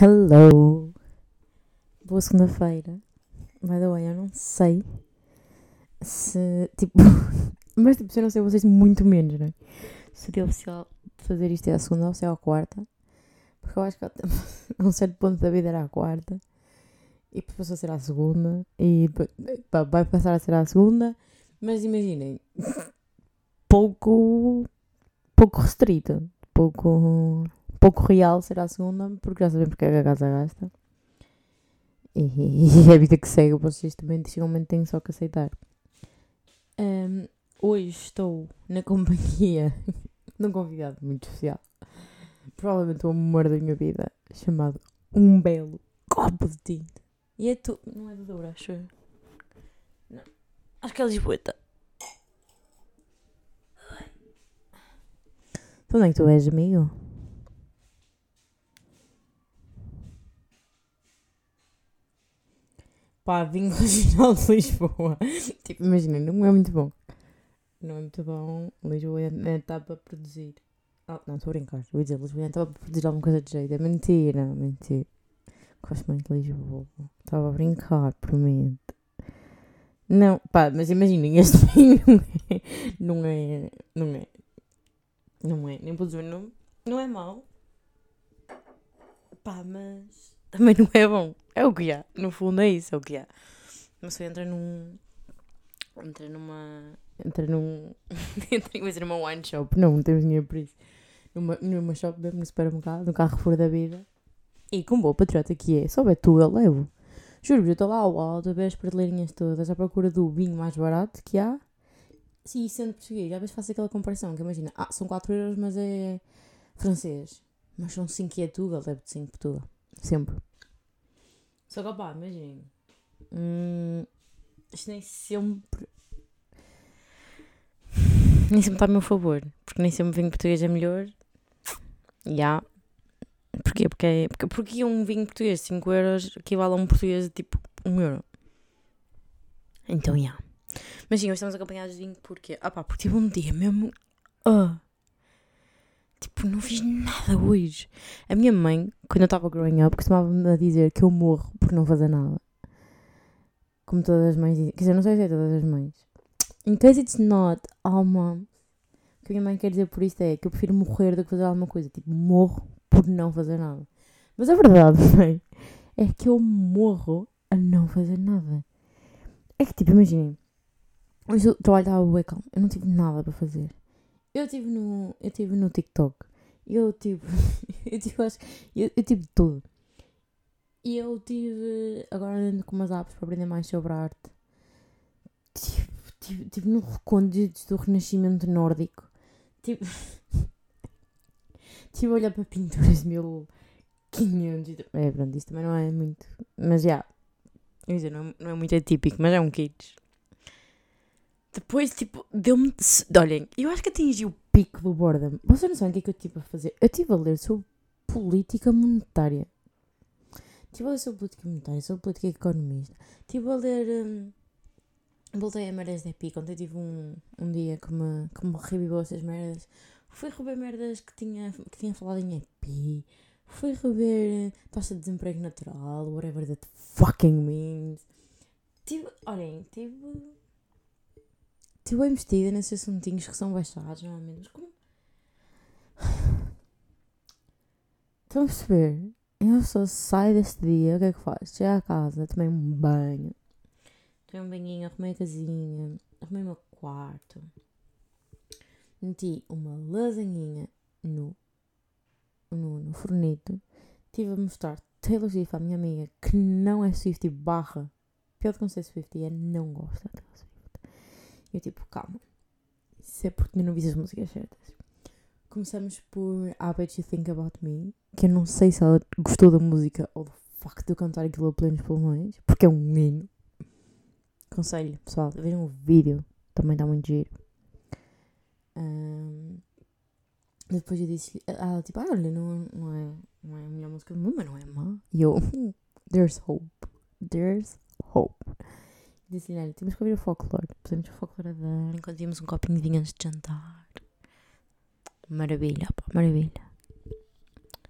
Hello! Boa segunda-feira. By the way, eu não sei se. Tipo. Mas tipo, se eu não sei vocês, muito menos, não é? Seria oficial fazer isto é a segunda ou se é a quarta. Porque eu acho que a um certo ponto da vida era a quarta. E depois passou a ser a segunda. E pá, vai passar a ser a segunda. Mas imaginem. Pouco. Pouco restrito. Pouco pouco real será a segunda, porque já sabemos que a casa gasta. E, e é a vida que segue, vocês também chega um momento têm só que aceitar. Um, hoje estou na companhia de um convidado muito especial. Provavelmente o amor da minha vida, chamado Um Belo Copo de Tinta. E é tu. Não é de Doura, acho. Não. Acho que é Lisboeta. Então onde é que tu és, amigo? Pá, vinho regional de Lisboa. tipo, imagina, não é muito bom. Não é muito bom. Lisboa está para produzir. Oh, não, estou a brincar. Vou dizer, Lisboa está para produzir alguma coisa de jeito. É mentira, mentira. Gosto muito de Lisboa. Estava a brincar, prometo. Não, pá, mas imaginem, este vinho não é. Não é. Não é. Não é. Nem vou dizer, não, não é mau. Pá, mas também não é bom. É o que há. No fundo é isso, é o que há. Uma pessoa entra num. Entra numa. Entra num. entra em numa wine shop. Não, não temos dinheiro para isso. Numa, numa shop mesmo no supermercado, carro fora da vida. E com boa patriota que é, só é tu, eu levo. Juro-vos, eu estou lá ao alto a ver as prateleirinhas todas à procura do vinho mais barato que há. Sim, sendo português, às vezes faço aquela comparação, que imagina, ah, são 4 euros, mas é francês. Mas são 5 e é Tuga, levo de 5 Tuga. Sempre. Só que, opá, imaginem. Hum, isto nem sempre. Nem sempre está a meu favor. Porque nem sempre vinho português é melhor. Já. Yeah. Porquê? Porque, é, porque, porque um vinho português de 5 euros equivale a um português de tipo 1 euro. Então, já. Yeah. Mas sim, hoje estamos acompanhados de vinho porque. Ah pá, porque tive um dia mesmo. Uh, Tipo, não fiz nada hoje. A minha mãe, quando eu estava growing up, costumava-me dizer que eu morro por não fazer nada. Como todas as mães dizem. Quer dizer, não sei se é todas as mães. In case it's not all moms. O que a minha mãe quer dizer por isto é que eu prefiro morrer do que fazer alguma coisa. Tipo, morro por não fazer nada. Mas a verdade, mãe, é que eu morro a não fazer nada. É que, tipo, imaginem. Hoje o trabalho estava bem calmo. Eu não tive nada para fazer. Eu estive no, eu tive no TikTok. Eu tive. eu tive, acho, eu, eu tive tudo. E eu tive. Agora ando com umas apps para aprender mais sobre arte. Tive, tive, tive no recônditos do Renascimento Nórdico. Tive. tive a olhar para pinturas de 1500. É, pronto, isso também não é muito. Mas já. Yeah, não, é, não é muito atípico, mas é um kits. Depois, tipo, deu-me. Olhem, eu acho que atingi o pico do boredom. Vocês não sabem o que é que eu estive a fazer? Eu estive a ler sobre política monetária. Estive a ler sobre política monetária, sobre política economista. Estive a ler. Hum, voltei a merdas de Epic. Ontem tive um, um dia que me, que me revivou essas merdas. Fui rever merdas que tinha, que tinha falado em EP. Fui rever taxa de desemprego natural, whatever that fucking means. Tive. Olhem, tive Estive bem vestida nesses assuntinhos que são baixados, normalmente. Mas como. Estão a perceber? Eu só saio deste dia, o que é que faz? Chego à casa, tomei um banho, tomei um banhinho, arrumei a casinha, arrumei o meu quarto, meti uma lasanhinha no, no, no fornito, estive a mostrar Taylor Swift à minha amiga que não é Swift barra, pior do que não ser Swift, é não gosta de Taylor Swift. E eu tipo, calma. Isso é porque não vi as músicas certas. Começamos por I Bet You Think About Me, que eu não sei se ela gostou da música ou do facto de eu cantar aquilo a plenos pulmões, porque é um hino. Conselho, pessoal, vejam o vídeo, também está muito giro. Um, depois eu disse ela tipo, ah, olha, não, não, é, não é a melhor música do mundo, mas não é má. E eu, there's hope, there's hope. Disse-lhe, olha, temos que ouvir o folclore. Pusemos o folclore a dar enquanto víamos um copinho de vinho antes de jantar. Maravilha, pá, maravilha.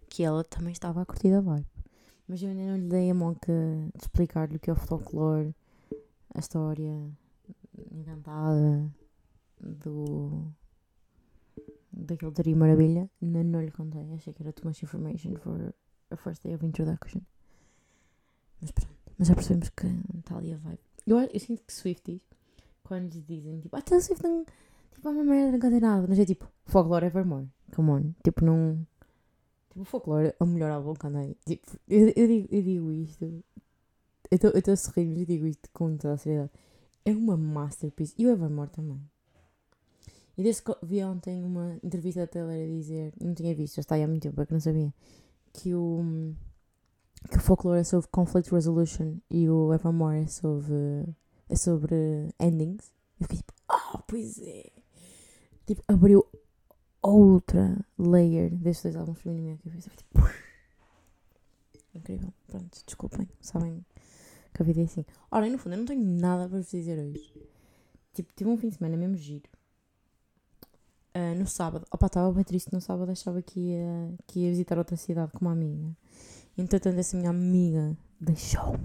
Que ela também estava a curtir a vibe. Mas eu ainda não lhe dei a monca de explicar-lhe o que é o folclore, a história inventada do. daquele trio maravilha. Não, não lhe contei, achei que era too much information for a first day of introduction. Mas pronto, mas já percebemos que está ali a vibe. Eu, eu sinto que Swifties, quando lhes dizem tipo, ah, Taylor Swift não. tipo, é uma merda, não canta nada. Mas é tipo, folklore evermore. Come on. Tipo, não. Tipo, folklore é o melhor álbum que andei. Tipo, eu, eu, digo, eu digo isto. Eu estou a sorrir, mas eu digo isto com toda a seriedade. É uma masterpiece. E o Evermore também. E desde que vi ontem uma entrevista da Taylor a dizer, não tinha visto, já está aí há muito tempo, porque não sabia, que o, que o folklore é sobre conflict resolution e o Evermore é sobre, é sobre endings. Eu fiquei tipo, oh, pois é. Tipo, abriu outra layer destes dois álbuns para mim na minha cabeça. Tipo, incrível. Pronto, desculpem, sabem que a vida é assim. Ora, no fundo, eu não tenho nada para vos dizer hoje. Tipo, tive um fim de semana mesmo giro. Uh, no sábado, opa, estava bem triste no sábado, achava que ia, que ia visitar outra cidade com uma amiga. Entretanto, essa minha amiga deixou-me.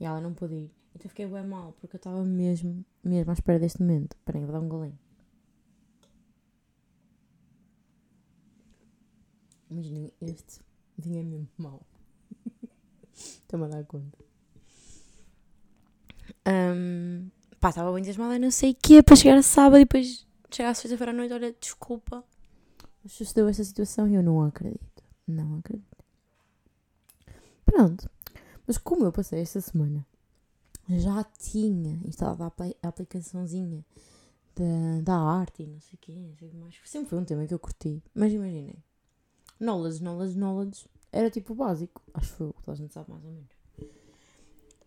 E ela não pôde ir. Então fiquei bem mal, porque eu estava mesmo, mesmo à espera deste momento. Espera vou dar um golinho. Imaginem, este vinha mesmo mal. Estou-me a dar conta. Um, pá, estava bem desmada, não sei o quê, para chegar a sábado e depois chegar a sexta-feira à noite, olha, desculpa. Sucedeu esta situação e eu não acredito. Não acredito. Pronto. Mas como eu passei esta semana, já tinha instalado a, aplicaçãozinha da, da arte e não sei o quê, não sei que mais. Sempre foi um tema que eu curti. Mas imaginem. Knowledge, knowledge, knowledge. Era tipo o básico. Acho que foi o que toda a gente sabe mais ou menos.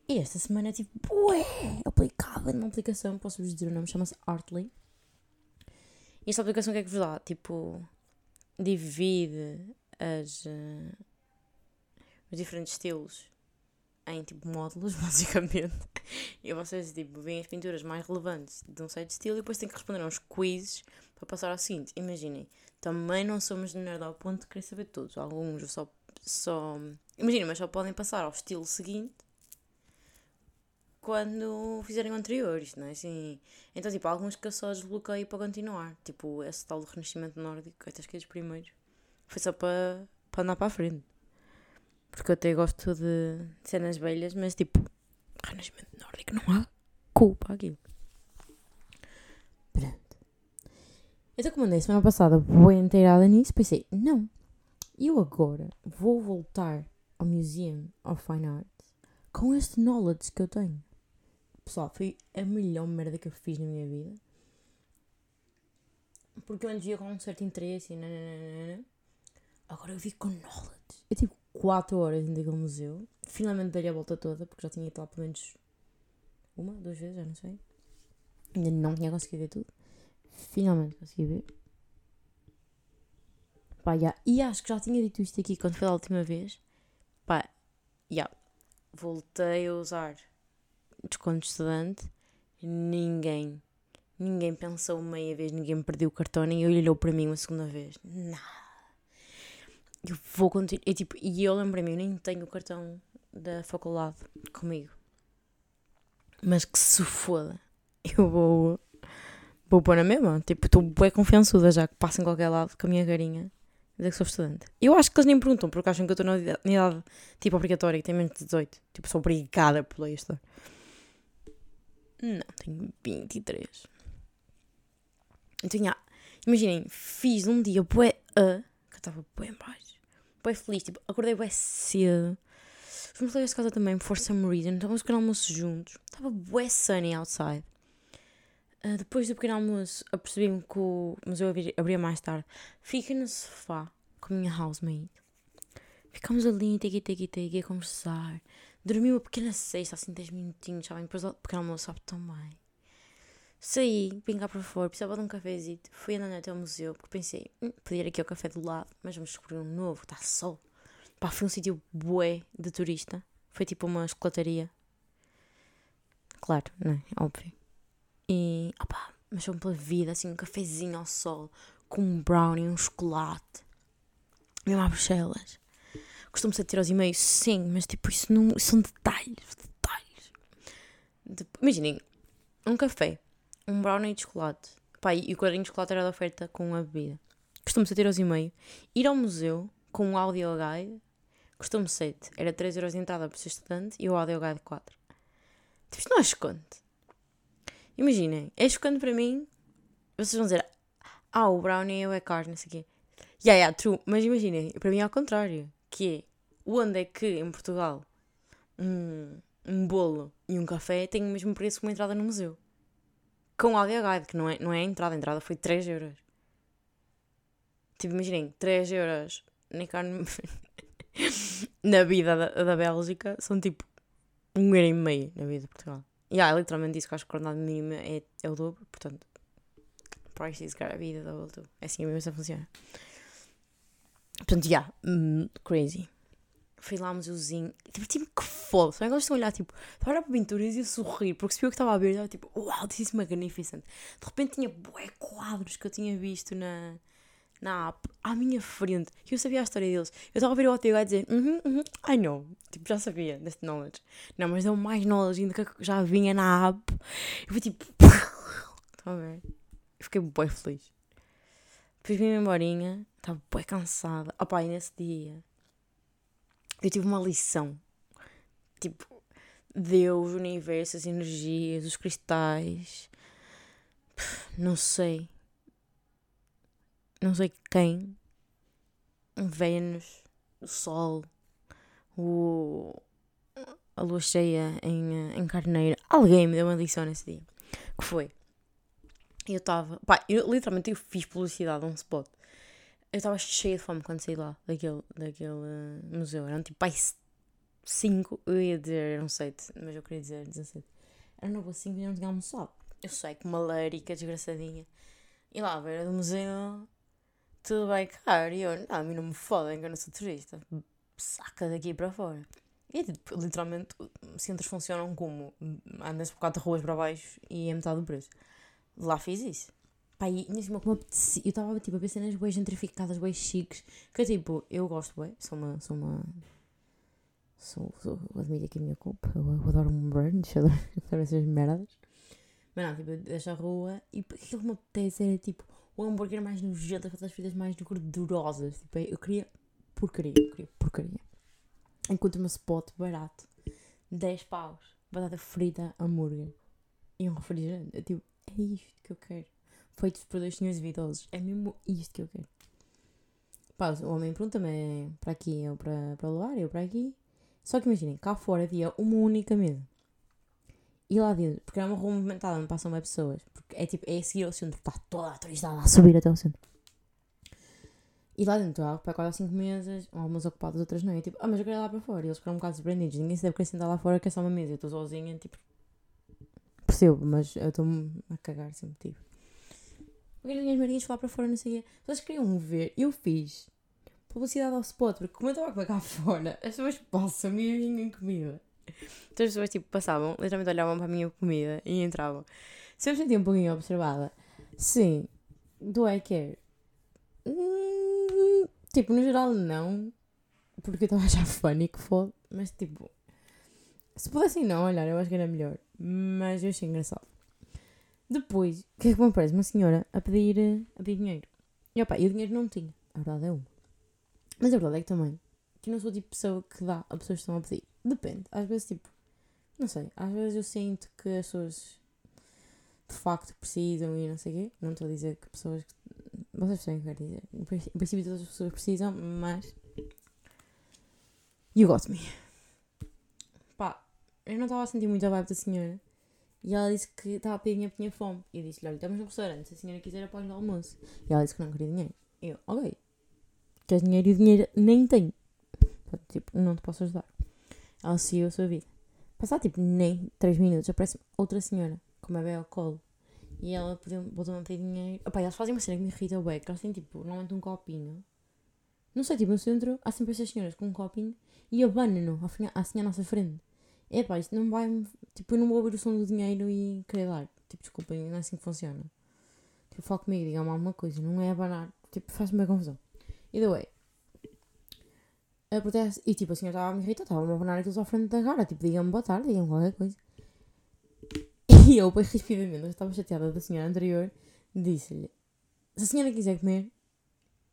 E esta semana tipo, ué, aplicada numa aplicação, posso-vos dizer o nome, chama-se Artly. E esta aplicação o que é que vos dá? Tipo, divide as, uh, os diferentes estilos em tipo módulos, basicamente. E vocês tipo, veem as pinturas mais relevantes de um certo estilo e depois têm que responder uns quizzes para passar ao seguinte. Imaginem, também não somos nerd ao ponto de querer saber todos. Alguns só. só imaginem, mas só podem passar ao estilo seguinte quando fizerem o anterior, não é assim. Então, tipo, alguns que eu só desbloqueio para continuar. Tipo, esse tal do Renascimento Nórdico, até que é dos primeiros. Foi só para, para andar para a frente. Porque eu até gosto de cenas velhas, mas tipo, Renascimento Nórdico não há culpa aquilo. Pronto. Então, como andei semana passada boa inteirada nisso, pensei, não, eu agora vou voltar ao Museum of Fine Arts com este knowledge que eu tenho. Pessoal, foi a melhor merda que eu fiz na minha vida. Porque eu antes via com um certo interesse e nananana. Agora eu vi com knowledge. Eu tive 4 horas em aquele museu. Finalmente dei a volta toda, porque já tinha ido lá pelo menos uma, duas vezes, já não sei. Ainda não tinha conseguido ver tudo. Finalmente consegui ver. Pá, yeah. E acho que já tinha dito isto aqui quando foi a última vez. Pá, já. Yeah. Voltei a usar desconto de estudante, ninguém, ninguém pensou meia vez, ninguém me perdeu o cartão, ninguém olhou para mim uma segunda vez. Nada. Eu vou continuar. E, tipo, e eu lembrei-me, eu nem tenho o cartão da faculdade comigo. Mas que se foda. Eu vou. Vou pôr na mesma. Tipo, estou bem confiançuda já que passo em qualquer lado com a minha carinha. Dizer que sou estudante. Eu acho que eles nem perguntam, porque acham que eu estou na idade tipo obrigatória, que tem menos de 18. Tipo, sou obrigada por estar. Não, tenho 23. Eu tinha. Imaginem, fiz um dia bué a. que eu estava bué em baixo. Bué feliz, tipo, acordei bué cedo. Os meus colegas casa também, for some reason. Estávamos no pequeno almoço juntos. Estava bué sunny outside. Uh, depois do pequeno almoço, apercebi-me que o museu abria mais tarde. Fiquei no sofá com a minha housemate. Ficámos ali, tiki tiki tiki, a conversar. Dormi uma pequena sexta, assim 10 minutinhos, sabem? Depois o pequeno almoço sabe tão bem. Saí, vim cá para fora, precisava de um cafezinho. Fui andando até ao museu, porque pensei, hum, podia ir aqui ao café do lado, mas vamos descobrir um novo, está sol. Pá, foi um sítio bué de turista. Foi tipo uma chocolataria. Claro, não é? Óbvio. E, opá, mas foi pela vida, assim, um cafezinho ao sol, com um brownie, um chocolate. Mesmo a Bruxelas Custam 7,5€, sim, mas tipo, isso não são detalhes, detalhes. De, imaginem, um café, um brownie de chocolate, pá, e o quadrinho de chocolate era da oferta com a bebida. Custou-me 7,5€. Ir ao museu com um audio guide custou-me 7. Era 3€ de entrada para ser estudante e o audio guide 4. Tipo, isto não é chocante. Imaginem, é chocante para mim. Vocês vão dizer, ah, o brownie é carne, não sei o quê. Yeah, yeah, true. Mas imaginem, para mim é ao contrário. Que é, onde é que em Portugal um, um bolo e um café têm o mesmo preço que uma entrada no museu? Com audio guide, que não é, não é a entrada, a entrada foi 3 euros. Tipo, imaginem, 3 euros na carne na vida da, da Bélgica são tipo um euro e meio na vida de Portugal. E yeah, literalmente isso que acho que a ordenada mínima é, é o dobro, portanto, price is gotta be the double É assim mesmo que funciona. Portanto, yeah, crazy. Fui lá ao museuzinho. Tipo, tipo que foda. Só que eles estão a olhar, tipo, a olhar para pinturas e a sorrir, porque se viu que estava a ver, estava tipo, uau, wow, this is magnificent. De repente tinha bué quadros que eu tinha visto na, na app à minha frente. E eu sabia a história deles. Eu estava a ver o OTG e dizer, uhum, uhum, I know. Tipo, já sabia deste knowledge. Não, mas deu mais knowledge ainda que já vinha na app. Eu fui tipo, estão a ver? Eu fiquei bem feliz. Depois vim-me emborinha, estava bem cansada. Opa, e nesse dia eu tive uma lição. Tipo, Deus, o universo, as energias, os cristais. Não sei não sei quem, Vênus, o Sol, o, a lua cheia em, em Carneiro, alguém me deu uma lição nesse dia. Que foi? Eu estava. Pá, eu literalmente eu fiz publicidade a um spot. Eu estava cheia de fome quando saí lá daquele, daquele uh, museu. Eram tipo, pai, 5. Eu ia dizer, eram 7, mas eu queria dizer 17. Era uma boa 5 e não tinha almoçado. Eu sei que uma lérica desgraçadinha. E lá à beira do museu tudo bem caro. E eu, não, a mim não me fodem que eu não sou turista. Saca daqui para fora. E tipo, literalmente, centros funcionam como? Andas por quatro ruas para baixo e é metade do preço. Lá fiz isso. Pá, e mesmo como Eu estava tipo, a ver cenas bem gentrificadas, bem chiques. Que tipo, eu gosto bem. Sou uma. Sou uma. Sou, sou, admito aqui a minha culpa. Eu, eu adoro um brunch, adoro, adoro essas merdas. Mas não, tipo, deixo a rua e aquilo que me apetece era tipo o hambúrguer mais nojento, aquelas fritas mais gordurosas. Tipo, eu queria porcaria, eu queria porcaria. Enquanto o spot barato, 10 paus, batata frita, hambúrguer e um refrigerante. Eu, tipo, é isto que eu quero. Feitos por dois senhores idosos. É mesmo isto que eu quero. Pá, o homem pergunta-me é para aqui ou para, para o lugar, eu para aqui. Só que imaginem, cá fora havia uma única mesa. E lá dentro, porque é uma rua movimentada, não passam bem pessoas. Porque é tipo, é a seguir ao centro, está toda a turista a subir até ao centro. E lá dentro há para 4 ou 5 mesas, algumas ocupadas, outras não. E tipo, ah, mas eu quero ir lá para fora. E eles ficaram um bocado surpreendidos. Ninguém se deve querer sentar lá fora, que é só uma mesa. Eu estou sozinha, tipo. Percebo, mas eu estou-me a cagar sempre, tipo. Quero as marinhas lá para fora, não sei o quê. Vocês queriam ver? Eu fiz publicidade ao spot, porque como eu estava a cá fora, as pessoas passam e vinham comida. Então as pessoas tipo, passavam, literalmente olhavam para a minha comida e entravam. Se eu me sentia um pouquinho observada, sim, do I care? Hum, tipo, no geral não, porque eu estava já funny que foda, mas tipo, se pudessem não olhar, eu acho que era melhor, mas eu achei engraçado. Depois, o que é que me aparece? Uma senhora a pedir, a pedir dinheiro. E opa, e o dinheiro não tinha, a verdade é uma. Mas a verdade é que também, que eu não sou tipo pessoa que dá a pessoas que estão a pedir. Depende. Às vezes, tipo, não sei. Às vezes eu sinto que as pessoas de facto precisam e não sei o quê. Não estou a dizer que pessoas. Vocês percebem o que eu quero dizer. Em princípio, todas as pessoas precisam, mas. You got me. Pá, eu não estava a sentir muito a vibe da senhora. E ela disse que estava a pedir dinheiro porque tinha fome. E eu disse-lhe: Olha, estamos no restaurante. Se a senhora quiser, após o almoço. E ela disse que não queria dinheiro. E eu: Ok. Queres dinheiro e o dinheiro nem tenho. Tipo, não te posso ajudar. Ela seguiu a sua vida. Passar tipo nem 3 minutos, aparece outra senhora com uma bebê ao colo. E ela botou a ter dinheiro. Opa, elas fazem uma cena que me irrita bem, que elas têm tipo, normalmente um copinho. Não sei, tipo, no centro há sempre essas senhoras com um copinho e abanam-no assim à nossa frente. É pá, isto não vai. Tipo, eu não vou ouvir o som do dinheiro e querer dar. Tipo, desculpem, não é assim que funciona. Tipo, fala comigo, diga-me alguma coisa, não é abanar. Tipo, faz-me bem confusão. E the way, Acontece, e tipo, a senhora estava a me irritar, estava a abanar aquilo à frente da cara, tipo, diga-me boa tarde, diga-me qualquer coisa. E eu, bem rapidamente, eu estava chateada da senhora anterior, disse-lhe: Se a senhora quiser comer,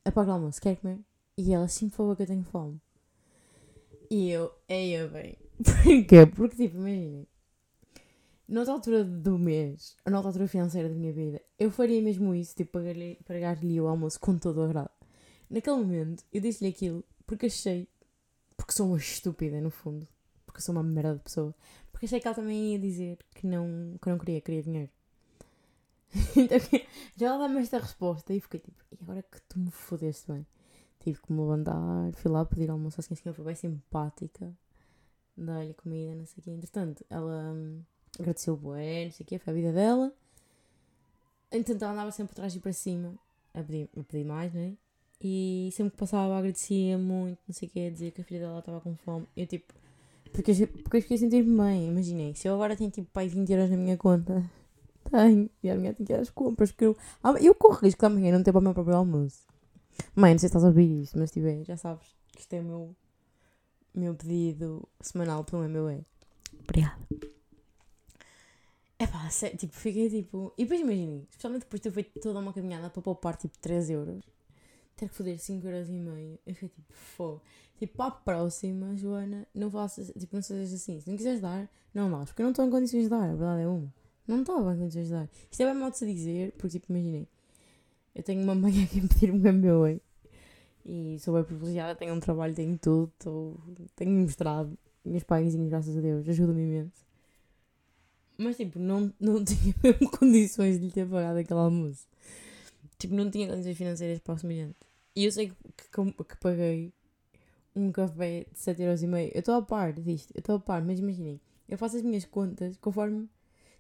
apaga o almoço, quer comer? E ela, sim, por favor, que eu tenho fome. E eu, é eu bem. Porquê? Porque, tipo, imaginem, noutra altura do mês, ou noutra altura financeira da minha vida, eu faria mesmo isso, tipo, pagar-lhe pagar o almoço com todo o agrado. Naquele momento, eu disse-lhe aquilo porque achei. Porque sou uma estúpida, no fundo. Porque sou uma merda de pessoa. Porque achei que ela também ia dizer que não, que não queria, queria dinheiro. então, já ela dá-me esta resposta e fiquei tipo, e agora que tu me fodeste bem? Tive que me levantar, fui lá pedir almoço assim, assim, foi bem simpática. Dar-lhe comida, não sei o quê. Entretanto, ela hum, agradeceu o bué, não sei o quê, foi a vida dela. Entretanto, ela andava sempre por trás e para cima a pedir, a pedir mais, não é? E sempre que passava agradecia muito, não sei o quê, dizia que a filha dela estava com fome. Eu tipo, porque, porque eu fiquei a sentir-me bem, imaginei. Se eu agora tenho tipo pai 20 euros na minha conta, tenho, e amanhã tenho que ir às compras, porque eu, eu corro risco de amanhã não ter para o meu próprio almoço. Mãe, não sei se estás a ouvir isto, mas tiver, já sabes que isto é o meu, meu pedido semanal, pelo é. Obrigada. É pá, tipo, fiquei tipo. E depois imaginei, especialmente depois de ter feito toda uma caminhada para poupar tipo 3 euros ter que foder 5 euros e meio. Eu fiquei tipo, fogo. Tipo, para a próxima, Joana, não faças, tipo, não sejas assim. Se não quiseres dar, não dás. Porque eu não estou em condições de dar, a verdade é uma. Não estava em condições de dar. Isto é bem mal de se dizer, porque, tipo, imaginei. Eu tenho uma mãe aqui a pedir-me um MBA. E sou bem privilegiada, tenho um trabalho, tenho tudo, tô, tenho mostrado. Meus pais, graças a Deus, ajudam-me imenso. Mas, tipo, não, não tinha mesmo condições de lhe ter pagado aquele almoço. Tipo, não tinha condições financeiras para o semelhante. E eu sei que, que, que paguei um café de 7,5€. Eu estou a par disto, eu estou a par, mas imaginem, eu faço as minhas contas conforme.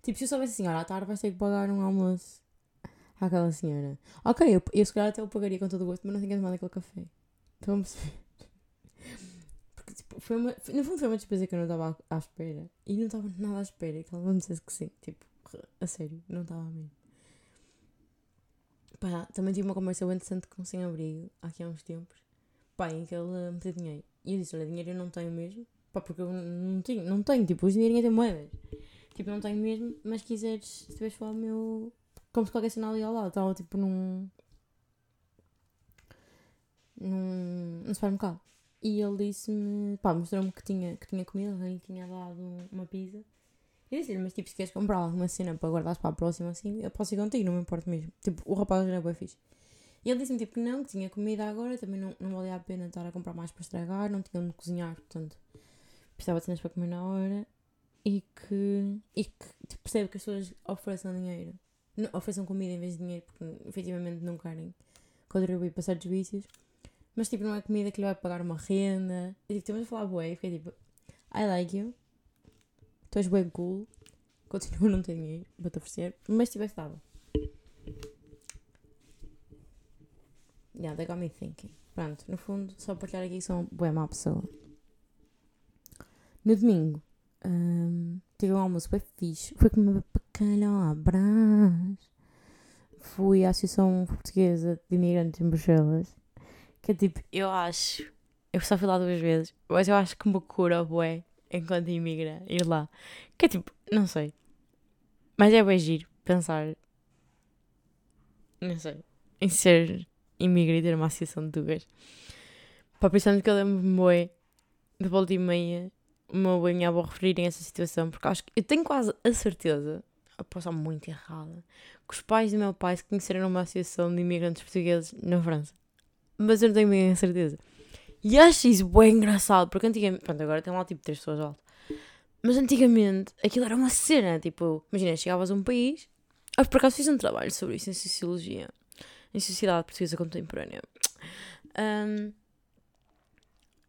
Tipo, se eu soubesse assim, olha, à tarde vais ter que pagar um almoço àquela senhora. Ok, eu, eu se calhar até o pagaria com todo o gosto, mas não tinha tomado aquele café. Estão a perceber? Porque, tipo, foi uma, no fundo foi uma despesa que eu não estava à, à, espera. E não estava nada à espera que ela não dissesse que sim. Tipo, a sério, não estava mesmo. Pá, também tive uma conversa bem interessante com o sem-abrigo, aqui há uns tempos, pá, em que ele me deu dinheiro. E eu disse, olha, dinheiro eu não tenho mesmo, pá, porque eu não tenho, não tenho, tipo, os dinheirinhos têm moedas. Tipo, não tenho mesmo, mas quiseres, se tiveres falar meu, como se qualquer sinal ali ao lado, estava tipo num, num, num supermercado. E ele disse-me, pá, mostrou-me que tinha, que tinha comida, ele tinha dado uma pizza. Eu disse mas tipo, se queres comprar alguma cena para guardares para a próxima, assim, eu posso ir contigo, não me importa mesmo. Tipo, o rapaz é bem fixe. E ele disse-me, tipo, que não, que tinha comida agora, também não, não valia a pena estar a comprar mais para estragar, não tinha onde cozinhar, portanto, precisava de cenas para comer na hora. E que, e que tipo, percebe que as pessoas ofereçam dinheiro, não, ofereçam comida em vez de dinheiro, porque efetivamente não querem contribuir para certos vícios. Mas, tipo, não é comida que lhe vai pagar uma renda. E, tipo, estamos a falar, bué, e fiquei tipo, I like you. Tu és bem cool. Continuo a não ter dinheiro para te oferecer. Mas se tivesse dado. Yeah, they got me thinking. Pronto, no fundo, só partilhar aqui que sou uma boa má pessoa. No domingo, um, tive um almoço bem fixe. Fui comer bacalhau à brás. Fui à Associação Portuguesa de Imigrantes em Bruxelas. Que é tipo, eu acho. Eu só fui lá duas vezes, mas eu acho que me cura, bué enquanto imigra, ir lá. Que é tipo, não sei. Mas é bem giro pensar, não sei, em ser imigra e ter uma associação de duas. Pá, pensando que eu lembro-me de volta e meia, o meu e a referirem essa situação, porque acho que eu tenho quase a certeza, eu posso estar muito errada, que os pais do meu pai se conheceram numa associação de imigrantes portugueses na França. Mas eu não tenho bem a certeza. E acho isso bem engraçado, porque antigamente. Pronto, agora tem lá tipo três pessoas altas. Mas antigamente aquilo era uma cena, tipo, imagina, chegavas a um país. Ah, por acaso fiz um trabalho sobre isso em Sociologia, em Sociedade Portuguesa Contemporânea. Um,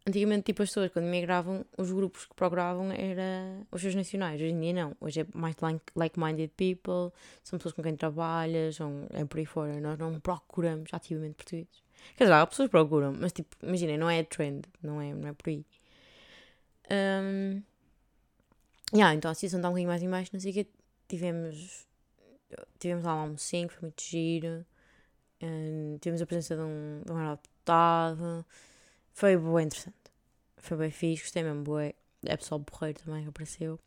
antigamente, tipo, as pessoas quando migravam, os grupos que procuravam eram os seus nacionais. Hoje em dia não. Hoje é mais like-minded people, são pessoas com quem trabalhas, são, é por aí fora. Nós não procuramos ativamente portugueses. Quer dizer, há pessoas que procuram, mas tipo, imaginem, não é trend, não é, não é por aí. Um, yeah, então a associação está um bocadinho mais em baixo, não sei o. Tivemos, tivemos lá um almocinho, foi muito giro. Um, tivemos a presença de um, de um deputado. Foi bem interessante. Foi bem fixe, gostei mesmo, bué. É pessoal porreiro também que apareceu.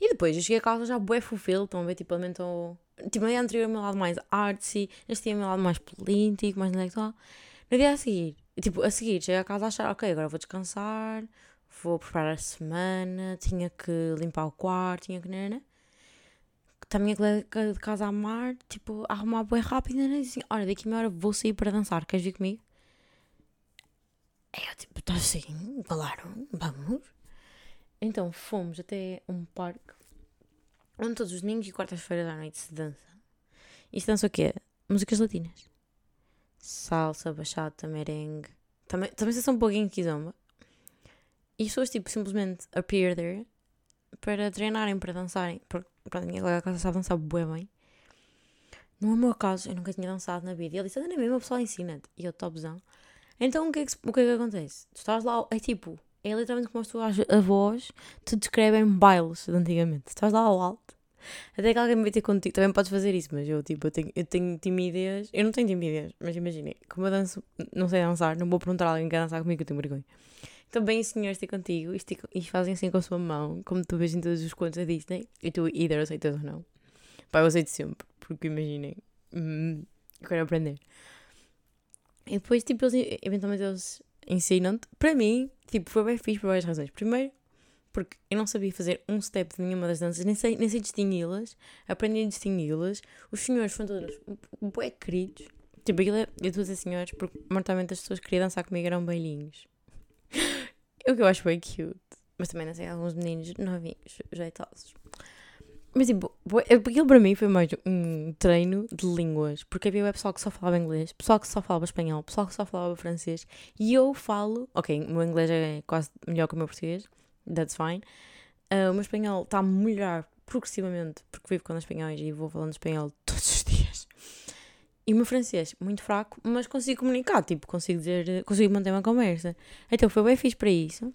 E depois eu cheguei a casa já bué fufil, estão a ver, tipo, alimentou... Tipo, no dia anterior o meu lado mais artsy, este dia o meu lado mais político, mais intelectual. No dia a seguir, tipo, a seguir, cheguei a casa a achar, ok, agora vou descansar, vou preparar a semana, tinha que limpar o quarto, tinha que... Né, também a de casa a mar, tipo, arrumar bem rápido, né? assim, olha, daqui a meia hora vou sair para dançar, queres vir comigo? É, tipo, tá assim, claro, vamos. Então fomos até um parque onde todos os domingos e quartas-feiras à noite se dança. E se dança o quê? Músicas latinas. Salsa, bachata, merengue. Também, também se são um pouquinho de kizomba. E as pessoas, tipo, simplesmente appear there para treinarem, para dançarem. Porque, a minha colega casa sabe dançar bué bem. No meu caso, eu nunca tinha dançado na vida. E ele disse, anda mesmo, a pessoa ensina-te. E eu, topzão. Então, o que, é que, o que é que acontece? Tu estás lá, é tipo, é literalmente como as tuas avós te descrevem bailes de antigamente. Estás lá ao alto. Até que alguém me ter contigo. Também podes fazer isso, mas eu, tipo, eu tenho, eu tenho timidez. Eu não tenho timidez, mas imaginem, como eu danço, não sei dançar, não vou perguntar a alguém que quer dançar comigo, eu tenho vergonha. Então, bem, senhores, ter contigo e fazem assim com a sua mão, como tu vês em todos os contos da Disney, e tu either aceitas ou não. Pá, eu aceito sempre, porque imaginem, hum, quero aprender. E depois, tipo, eles, eventualmente eles ensinam-te. Para mim, tipo, foi bem fixe por várias razões. Primeiro, porque eu não sabia fazer um step de nenhuma das danças, nem sei, nem sei distingui-las, aprendi a distingui-las. Os senhores foram todos bué queridos. Tipo, aquilo é, eu estou a dizer senhores, porque mortalmente as pessoas que queriam dançar comigo eram belinhos. o que eu acho bem cute. Mas também não sei, alguns meninos novinhos, jeitosos. Mas tipo, aquilo para mim foi mais um treino de línguas, porque havia pessoal que só falava inglês, pessoal que só falava espanhol, pessoal que só falava francês, e eu falo, ok, o meu inglês é quase melhor que o meu português, that's fine. Uh, o meu espanhol está a melhorar progressivamente, porque vivo com os espanhóis e vou falando espanhol todos os dias. E o meu francês, muito fraco, mas consigo comunicar, tipo, consigo dizer, consigo manter uma conversa. Então foi bem fixe para isso.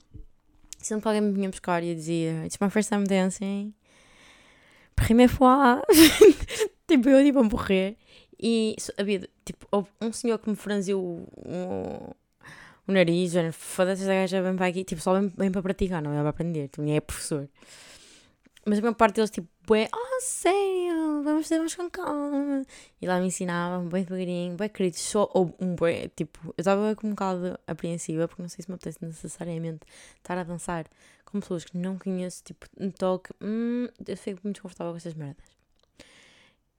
Sempre alguém me vinha buscar e dizia, It's my first time dancing première fois. tipo, eu tipo a morrer. E havia, tipo, houve um senhor que me franziu o, o nariz, foda-se, essa gaja vem para aqui, tipo, só vem, vem para praticar, não é para aprender, tipo, nem é professor. Mas a maior parte deles, tipo, bué, oh, sério, vamos ter mais com calma. E lá me ensinavam, bem devagarinho, bem querido, só, um bué, tipo, eu estava um bocado apreensiva, porque não sei se me apetece necessariamente estar a dançar com pessoas que não conheço, tipo, um toque, hum, eu fico muito confortável com estas merdas.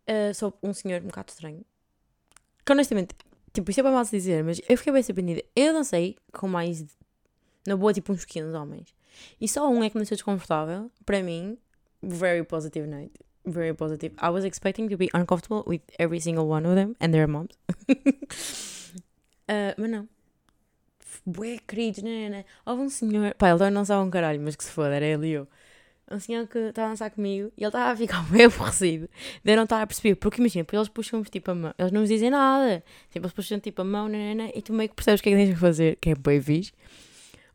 Uh, sou um senhor um bocado estranho. Que honestamente, tipo, isto é para mal dizer, mas eu fiquei bem surpreendida. Eu dancei com mais, na boa, tipo, uns 15 homens. E só um é que me deixou desconfortável, para mim, very positive night. Very positive. I was expecting to be uncomfortable with every single one of them and their moms. uh, mas não. Bué queridos, né, né? Houve um senhor. Pá, ele não sabe um caralho, mas que se foda, era ele e eu. Um senhor que estava a dançar comigo e ele estava a ficar bem aborrecido de não estar a perceber. Porque imagina, eles puxam-me tipo a mão, eles não nos dizem nada. Tipo, eles puxam tipo a mão, né, né, né, e tu meio que percebes o que é que tens que fazer, que é bem fixe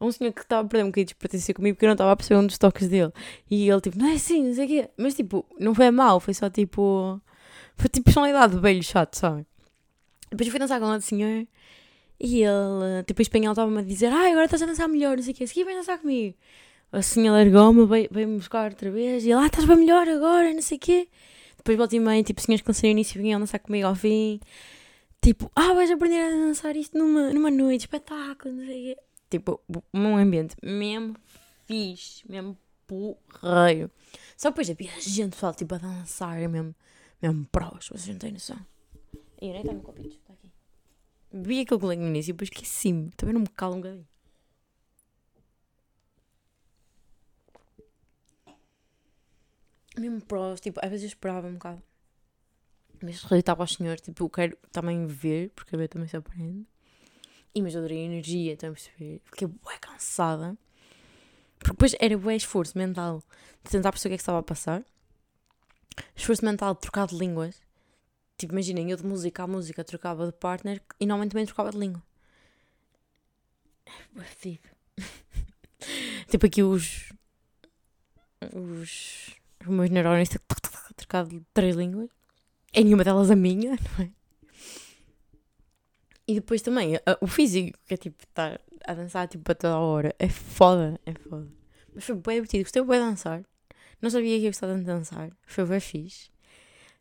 um senhor que estava a perder um bocadinho de despertência comigo porque eu não estava a perceber um dos toques dele. E ele tipo, não é assim, não sei o quê. Mas tipo, não foi mal, foi só tipo. Foi tipo personalidade de velho chato, sabe? Depois eu fui dançar com outro senhor e ele, tipo, em espanhol estava-me a dizer, ah, agora estás a dançar melhor, não sei o quê, aqui vem dançar comigo. A senhora largou-me, veio-me buscar outra vez e ele, ah, estás bem melhor agora, não sei o quê. Depois voltei meio, tipo, senhores que não saíram início vinham dançar comigo ao fim. Tipo, ah, vais aprender a dançar isto numa, numa noite, espetáculo, não sei o quê. Tipo, um ambiente mesmo fixe, mesmo porreiro. Só depois havia gente, pessoal, tipo, a dançar mesmo, mesmo prós, vocês não têm noção. E eu nem copinho, está Vi aquele colega no início e depois esqueci-me. Também não me calo um bocadinho. Mesmo prós, tipo, às vezes eu esperava um bocado. Mas realitava aos senhores, tipo, eu quero também ver, porque a ver também se aprende. E mas eu adorei a energia, estão a perceber? Fiquei bué cansada. Porque depois era bué esforço mental de tentar perceber o que é que estava a passar. Esforço mental de trocar de línguas. Tipo, imaginem, eu de música a música trocava de partner e normalmente também trocava de língua. É fedido. tipo aqui os. Os. Os meus neurónios trocado de três línguas. É nenhuma delas a minha, não é? E depois também a- o físico, que é tipo estar a dançar tipo a toda a hora. É foda, é foda. Mas foi bem divertido, gostei bem de dançar. Não sabia que ia gostar tanto de dançar. Foi bem fixe.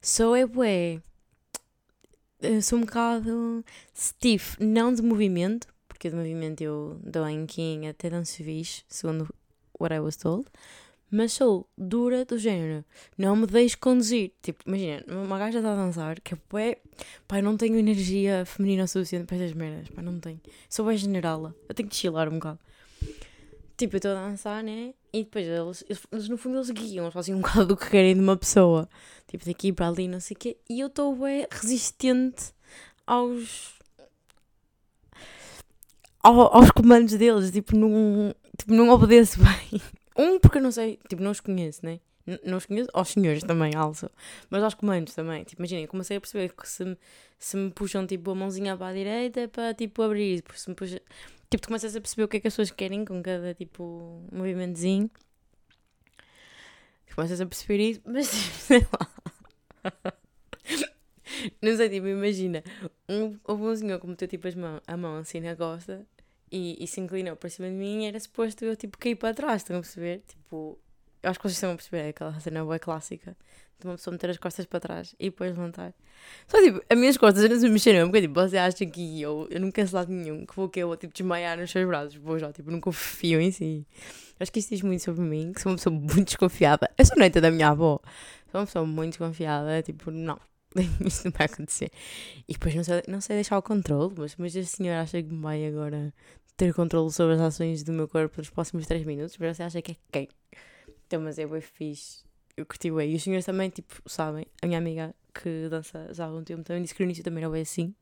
Sou é bué. Eu sou um bocado stiff, não de movimento, porque de movimento eu dou em até danço fixe, segundo what I was told. Mas sou dura do género. Não me deixo conduzir. Tipo, imagina, uma gaja está a dançar que é. Pá, não tenho energia feminina suficiente para estas merdas. Pá, não tenho. Sou bem generala. Eu tenho que chilar um bocado. Tipo, eu estou a dançar, né? E depois eles, eles, no fundo, eles guiam. Eles fazem um bocado do que querem de uma pessoa. Tipo, daqui para ali, não sei o quê. E eu estou bem resistente aos. ao- aos comandos deles. Tipo, não, tipo, não obedeço bem. Um, porque eu não sei. Tipo, não os conheço, né? Não os conheço, aos senhores também, also. Mas aos comandos também. Tipo, imaginem, comecei a perceber que se, se me puxam tipo a mãozinha para a direita para tipo abrir. Depois se me puxa... Tipo, tu começas a perceber o que é que as pessoas querem com cada tipo movimentozinho. Começas a perceber isso, mas tipo, sei lá. Não sei, tipo, imagina. Um, houve um senhor que meteu tipo as mão, a mão assim na costa e, e se inclinou para cima de mim e era suposto eu tipo cair para trás, estão a perceber? Tipo, eu acho que vocês estão a perceber, é aquela cena boa clássica uma pessoa meter as costas para trás e depois levantar. Só tipo, as minhas costas não se mexeram, porque tipo, você acha que eu, eu não canso nenhum, que vou que eu vou tipo desmaiar nos seus braços, vou já, tipo, não confio em si. Acho que isso diz muito sobre mim, que sou uma pessoa muito desconfiada. Eu sou neta da minha avó, sou uma pessoa muito desconfiada, tipo, não, isto não vai acontecer. E depois não sei, não sei deixar o controle, mas, mas a senhora acha que vai agora ter controle sobre as ações do meu corpo nos próximos 3 minutos, mas você acha que é quem? Então, mas é bem fixe. Eu curti bem. E os senhores também, tipo, sabem, a minha amiga que dança já há algum tempo também disse que no início também era bem assim,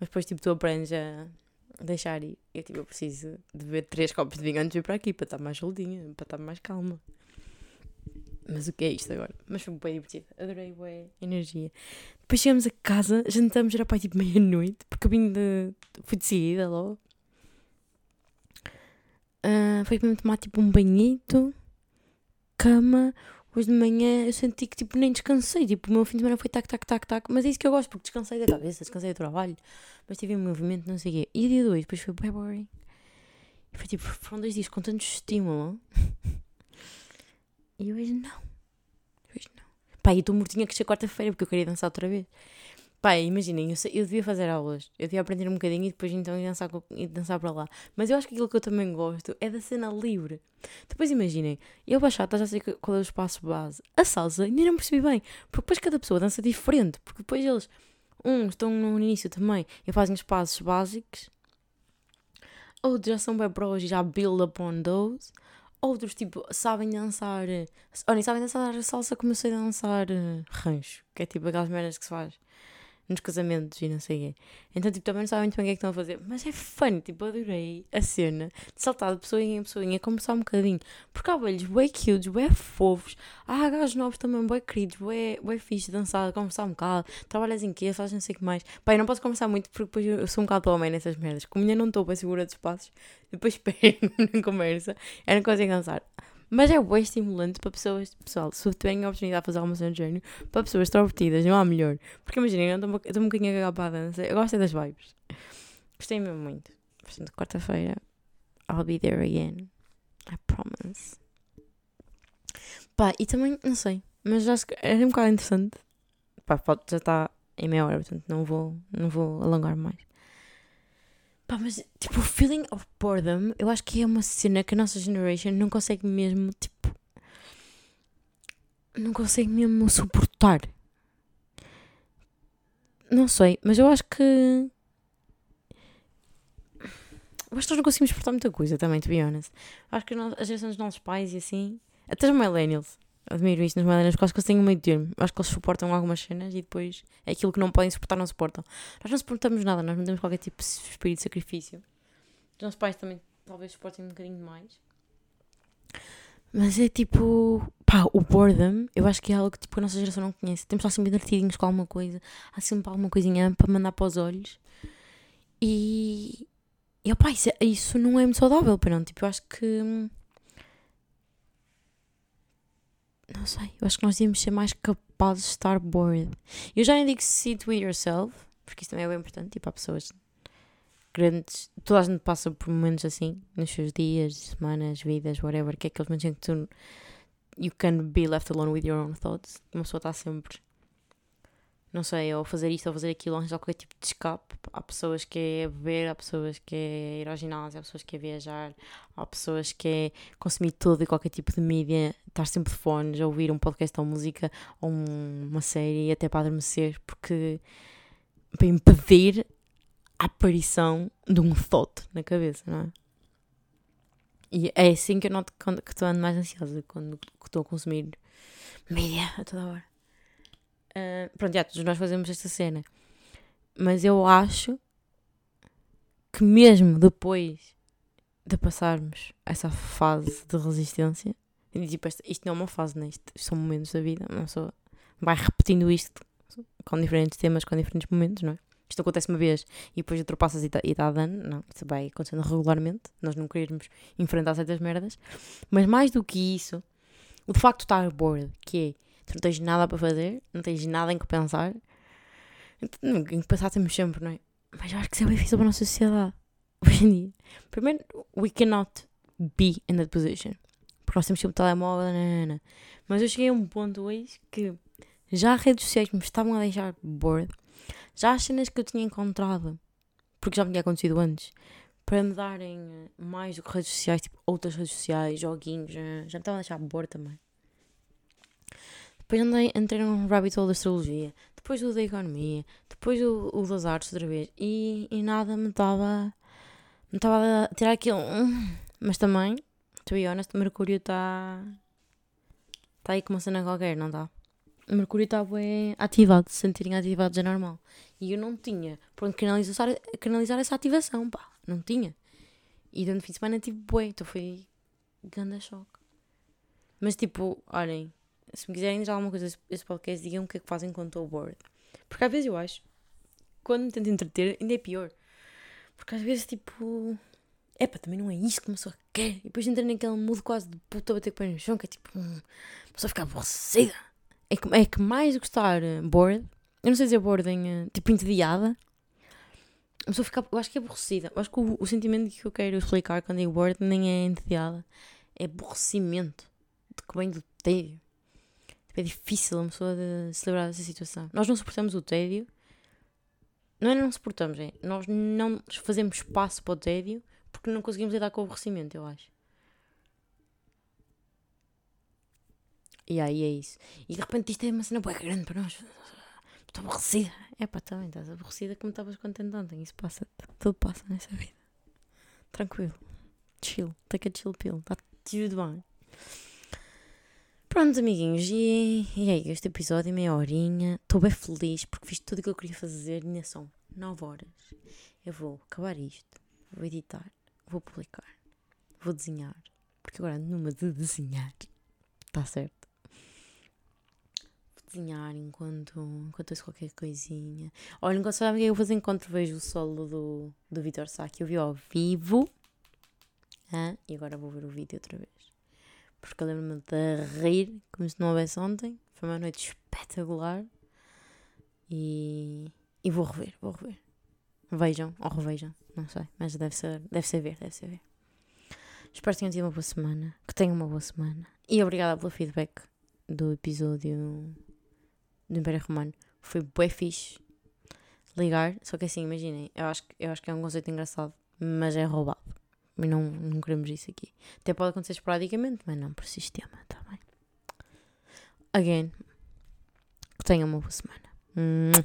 mas depois, tipo, tu aprendes a deixar ir. Eu, tipo, eu preciso de beber 3 copos de vinho antes de vir para aqui, para estar mais soltinha, para estar mais calma. Mas o que é isto agora? Mas foi bem divertido. Adorei bem energia. Depois chegamos a casa, jantamos, era para tipo meia-noite, porque eu vim de. fui de seguida logo. Ah, foi mesmo tomar tipo um banhito, cama. Hoje de manhã eu senti que tipo nem descansei. Tipo, o meu fim de semana foi tac, tac, tac, tac. Mas é isso que eu gosto, porque descansei da cabeça, descansei do trabalho. Mas tive um movimento, não sei o quê. E dia 2, depois foi bem boring. E foi tipo, foram dois dias com tanto estímulo. E hoje não. Hoje não. Pá, e estou mortinha que chega quarta-feira porque eu queria dançar outra vez. Pá, imaginem, eu, eu devia fazer aulas. Eu devia aprender um bocadinho e depois então ir dançar, ir dançar para lá. Mas eu acho que aquilo que eu também gosto é da cena livre. Depois imaginem, eu bachata já sei qual é o espaço base. A salsa ainda não percebi bem. Porque depois cada pessoa dança diferente. Porque depois eles, uns estão no início também e fazem os passos básicos. Outros já são bem pros e já build upon those. Outros, tipo, sabem dançar. Olha, sabem dançar salsa como eu sei dançar eh, rancho. Que é tipo aquelas merdas que se faz nos casamentos e não sei o quê. Então, tipo, também não sabem muito bem o que é que estão a fazer. Mas é fun, tipo, adorei a cena de saltar de pessoinha em pessoinha, conversar um bocadinho. Porque há velhos bué cute, bué fofos. Há gajos novos também, bué queridos, bué, bué fixe, dançar, conversar um bocado. Trabalhas em quê? Fazes não sei o que mais. Eu não posso conversar muito porque depois eu, sou um bocado mãe nessas merdas. Como ainda não estou bem segura dos passos, depois pego na conversa. Eu não consigo dançar. Mas é bem estimulante para pessoas, pessoal, se tiverem a oportunidade de fazer alguma cena do género, para pessoas extrovertidas, não há melhor. Porque imaginem, eu estou um bocadinho a cagar para a dança, eu gosto é das vibes. Gostei mesmo muito. Portanto, quarta-feira, I'll be there again. I promise. Pá, e também, não sei, mas acho que era um bocado interessante. Pá, já está em meia hora, portanto não vou, não vou alongar mais. Pá, mas tipo, o feeling of boredom, eu acho que é uma cena que a nossa generation não consegue mesmo, tipo. Não consegue mesmo suportar. Não sei, mas eu acho que. Eu acho que nós não conseguimos suportar muita coisa também, to be honest. Acho que nós- a geração dos nossos pais e assim. Até os millennials. Admiro isto nos millennials, porque acho que eles têm um meio termo. Acho que eles suportam algumas cenas e depois é aquilo que não podem suportar, não suportam. Nós não suportamos nada, nós não temos qualquer tipo de espírito de sacrifício. Os nossos pais também talvez suportem um bocadinho mais. Mas é tipo. Pá, o boredom, eu acho que é algo que tipo, a nossa geração não conhece. Temos lá sempre divertidinhos com alguma coisa. Há sempre alguma coisinha para mandar para os olhos. E. E opá, isso, é- isso não é muito saudável, não. Tipo, eu acho que. hum, Não sei, eu acho que nós devíamos ser mais capazes de estar bored. Eu já nem digo sit with yourself, porque isso também é bem importante, tipo, há pessoas grandes. Toda a gente passa por momentos assim, nos seus dias, semanas, vidas, whatever, que é aqueles momentos em que tu. You can be left alone with your own thoughts. Uma pessoa está sempre. Não sei, ou fazer isto ou fazer aquilo, arranjar qualquer tipo de escape. Há pessoas que é beber, há pessoas que é ir ao ginásio, há pessoas que é viajar, há pessoas que é consumir todo e qualquer tipo de mídia, estar sempre de fones, ouvir um podcast ou música ou uma série até para adormecer, porque para impedir a aparição de um thought na cabeça, não é? E é assim que eu noto que estou andando mais ansiosa, quando estou a consumir mídia a toda hora. Uh, pronto, já todos nós fazemos esta cena. Mas eu acho que mesmo depois de passarmos essa fase de resistência, tipo, isto não é uma fase, né? isto são momentos da vida, uma pessoa vai repetindo isto com diferentes temas, com diferentes momentos, não é? Isto acontece uma vez e depois ultrapassas e está dando, não, isso vai acontecendo regularmente, nós não queremos enfrentar certas merdas, mas mais do que isso, o de facto estar bored, que é não tens nada para fazer, não tens nada em que pensar. Em que pensar temos sempre, não é? Mas eu acho que isso é difícil para a nossa sociedade. Hoje em dia. Primeiro, we cannot be in that position. Porque nós temos sempre o telemóvel, nanana. Mas eu cheguei a um ponto hoje que já as redes sociais me estavam a deixar bored. Já as cenas que eu tinha encontrado, porque já me tinha acontecido antes, para me darem eh, mais do que redes sociais, tipo outras redes sociais, joguinhos, já me estavam a deixar bored também. Depois andei, entrei num rabbit hole da astrologia, depois o da economia, depois o, o das artes outra vez. E, e nada me estava. Me estava a tirar aquilo. Mas também, to be honest, Mercúrio está. Está aí com uma cena qualquer, não está? Mercúrio está bem ativado, se sentirem ativados é normal. E eu não tinha pronto canalizar, canalizar essa ativação, pá. Não tinha. E dando fim de semana tive bué, então foi grande choque. Mas tipo, olhem, se me quiserem dizer alguma coisa desse podcast, digam o que é que fazem quando estou bored. Porque às vezes eu acho, quando me tento entreter, ainda é pior. Porque às vezes, tipo, é pá, também não é isto que uma pessoa quer. E depois entra naquele mood quase de puta bater com o pé no chão, que é tipo, hum, a pessoa fica aborrecida. É que, é que mais estar uh, bored, eu não sei dizer bored em, uh, tipo, entediada, a pessoa fica, eu acho que é aborrecida. Eu acho que o, o sentimento que eu quero explicar quando digo bored nem é entediada, é aborrecimento. De que vem do tédio. É difícil uma pessoa de se livrar dessa situação. Nós não suportamos o tédio. Não é não suportamos, é. Nós não fazemos espaço para o tédio porque não conseguimos lidar com o aborrecimento, eu acho. E aí é isso. E de repente isto é uma cena boa grande para nós. Estou aborrecida. É pá, também estás aborrecida como estavas contente ontem. Isso passa, tudo passa nessa vida. Tranquilo. Chill. Take a chill pill. Está tudo bem. Pronto, amiguinhos, e, e é este episódio, meia horinha. Estou bem feliz porque fiz tudo o que eu queria fazer. Ainda são 9 horas. Eu vou acabar isto, vou editar, vou publicar, vou desenhar. Porque agora numa de desenhar. Está certo? Vou desenhar enquanto, enquanto ouço qualquer coisinha. Olha, enquanto sabe o que é eu vou fazer enquanto vejo o solo do, do Vitor Sá, que eu vi ao vivo. E agora vou ver o vídeo outra vez porque eu lembro-me de rir como se não houvesse ontem. Foi uma noite espetacular. E, e vou rever, vou rever. Vejam, ou revejam, não sei, mas deve ser, deve ser ver, deve ser ver. Espero que tenham tido uma boa semana, que tenham uma boa semana. E obrigada pelo feedback do episódio do Império Romano. Foi bué fixe ligar, só que assim, imaginem, eu acho, eu acho que é um conceito engraçado, mas é roubado. E não, não queremos isso aqui. Até pode acontecer esporadicamente, mas não por sistema, tá bem? Again, que tenham uma boa semana.